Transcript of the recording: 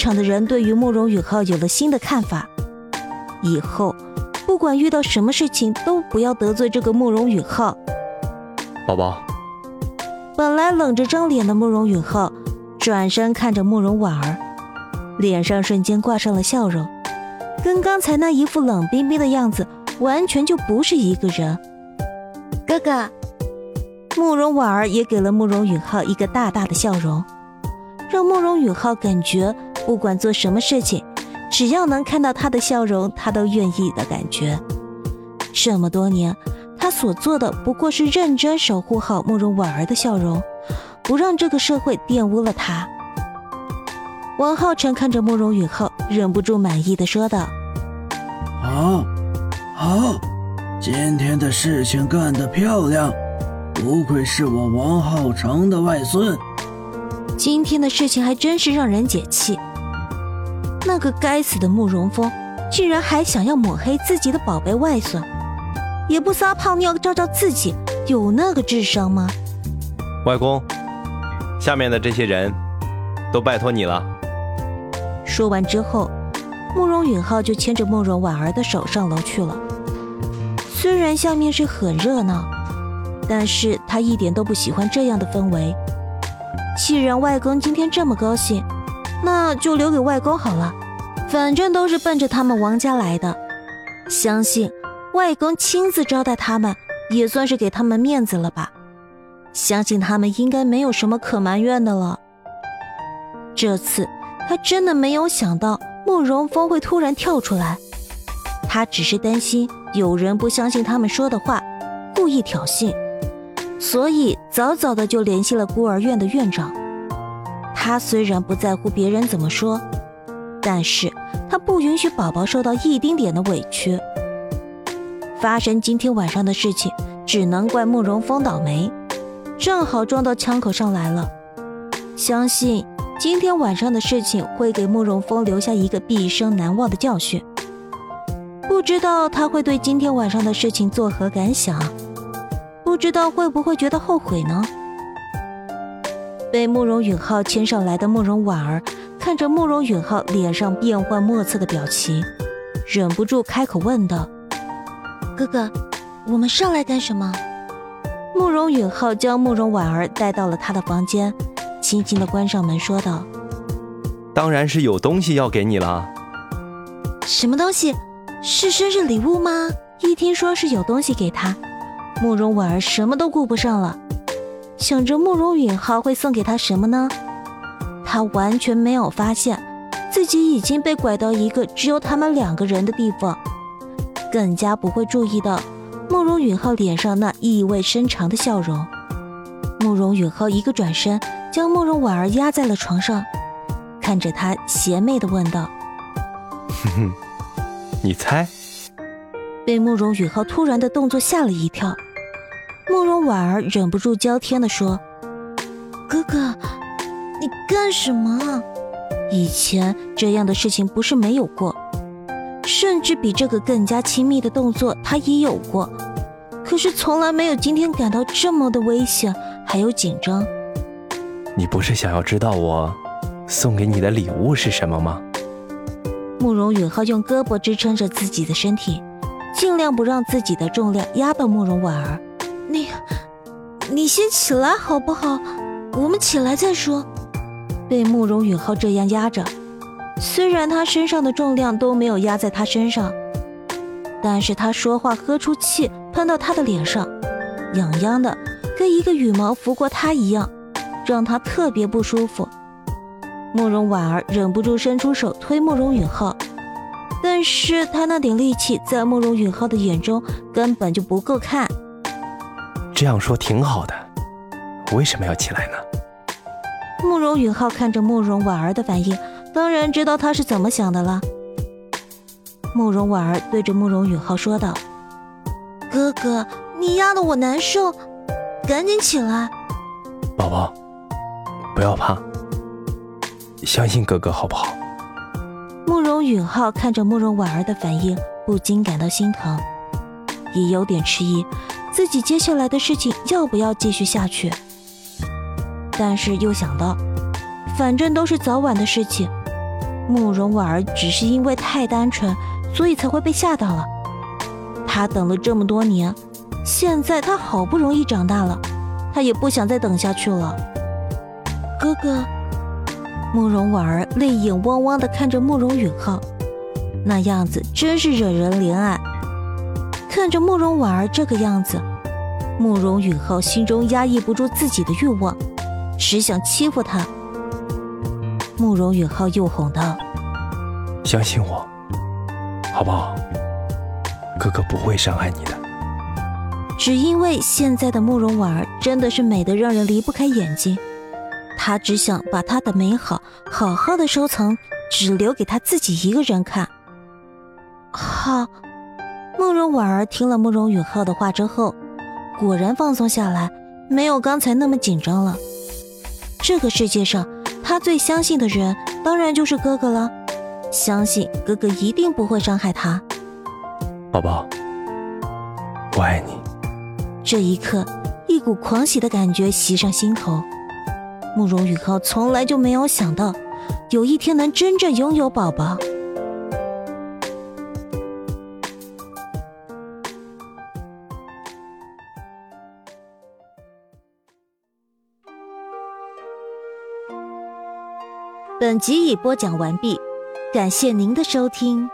场的人对于慕容允浩有了新的看法。以后，不管遇到什么事情，都不要得罪这个慕容允浩。宝宝，本来冷着张脸的慕容允浩，转身看着慕容婉儿，脸上瞬间挂上了笑容，跟刚才那一副冷冰冰的样子，完全就不是一个人。哥哥，慕容婉儿也给了慕容允浩一个大大的笑容，让慕容允浩感觉不管做什么事情。只要能看到他的笑容，他都愿意的感觉。这么多年，他所做的不过是认真守护好慕容婉儿的笑容，不让这个社会玷污了他。王浩辰看着慕容允浩，忍不住满意的说道：“好，好，今天的事情干得漂亮，不愧是我王浩成的外孙。今天的事情还真是让人解气。”那个该死的慕容峰，竟然还想要抹黑自己的宝贝外孙，也不撒泡尿照照自己，有那个智商吗？外公，下面的这些人都拜托你了。说完之后，慕容允浩就牵着慕容婉儿的手上楼去了。虽然下面是很热闹，但是他一点都不喜欢这样的氛围。既然外公今天这么高兴。那就留给外公好了，反正都是奔着他们王家来的，相信外公亲自招待他们，也算是给他们面子了吧。相信他们应该没有什么可埋怨的了。这次他真的没有想到慕容峰会突然跳出来，他只是担心有人不相信他们说的话，故意挑衅，所以早早的就联系了孤儿院的院长。他虽然不在乎别人怎么说，但是他不允许宝宝受到一丁点的委屈。发生今天晚上的事情，只能怪慕容峰倒霉，正好撞到枪口上来了。相信今天晚上的事情会给慕容峰留下一个毕生难忘的教训。不知道他会对今天晚上的事情作何感想？不知道会不会觉得后悔呢？被慕容允浩牵上来的慕容婉儿，看着慕容允浩脸上变幻莫测的表情，忍不住开口问道：“哥哥，我们上来干什么？”慕容允浩将慕容婉儿带到了他的房间，轻轻的关上门，说道：“当然是有东西要给你了。”“什么东西？是生日礼物吗？”一听说是有东西给他，慕容婉儿什么都顾不上了。想着慕容允浩会送给他什么呢？他完全没有发现自己已经被拐到一个只有他们两个人的地方，更加不会注意到慕容允浩脸上那意味深长的笑容。慕容允浩一个转身，将慕容婉儿压在了床上，看着他邪魅的问道：“哼哼，你猜？”被慕容允浩突然的动作吓了一跳。慕容婉儿忍不住娇天的说：“哥哥，你干什么？以前这样的事情不是没有过，甚至比这个更加亲密的动作他也有过，可是从来没有今天感到这么的危险，还有紧张。你不是想要知道我送给你的礼物是什么吗？”慕容允浩用胳膊支撑着自己的身体，尽量不让自己的重量压到慕容婉儿。你，你先起来好不好？我们起来再说。被慕容允浩这样压着，虽然他身上的重量都没有压在他身上，但是他说话喝出气喷到他的脸上，痒痒的，跟一个羽毛拂过他一样，让他特别不舒服。慕容婉儿忍不住伸出手推慕容允浩，但是他那点力气在慕容允浩的眼中根本就不够看。这样说挺好的，为什么要起来呢？慕容允浩看着慕容婉儿的反应，当然知道他是怎么想的了。慕容婉儿对着慕容允浩说道：“哥哥，你压得我难受，赶紧起来。”宝宝，不要怕，相信哥哥好不好？慕容允浩看着慕容婉儿的反应，不禁感到心疼，也有点迟疑。自己接下来的事情要不要继续下去？但是又想到，反正都是早晚的事情，慕容婉儿只是因为太单纯，所以才会被吓到了。他等了这么多年，现在他好不容易长大了，他也不想再等下去了。哥哥，慕容婉儿泪眼汪汪地看着慕容允浩，那样子真是惹人怜爱。看着慕容婉儿这个样子，慕容允浩心中压抑不住自己的欲望，只想欺负他。慕容允浩又哄道：“相信我，好不好？哥哥不会伤害你的。”只因为现在的慕容婉儿真的是美得让人离不开眼睛，他只想把她的美好好好的收藏，只留给他自己一个人看。好，慕容婉儿听了慕容允浩的话之后，果然放松下来，没有刚才那么紧张了。这个世界上。他最相信的人当然就是哥哥了，相信哥哥一定不会伤害他。宝宝，我爱你。这一刻，一股狂喜的感觉袭上心头。慕容宇浩从来就没有想到，有一天能真正拥有宝宝。本集已播讲完毕，感谢您的收听。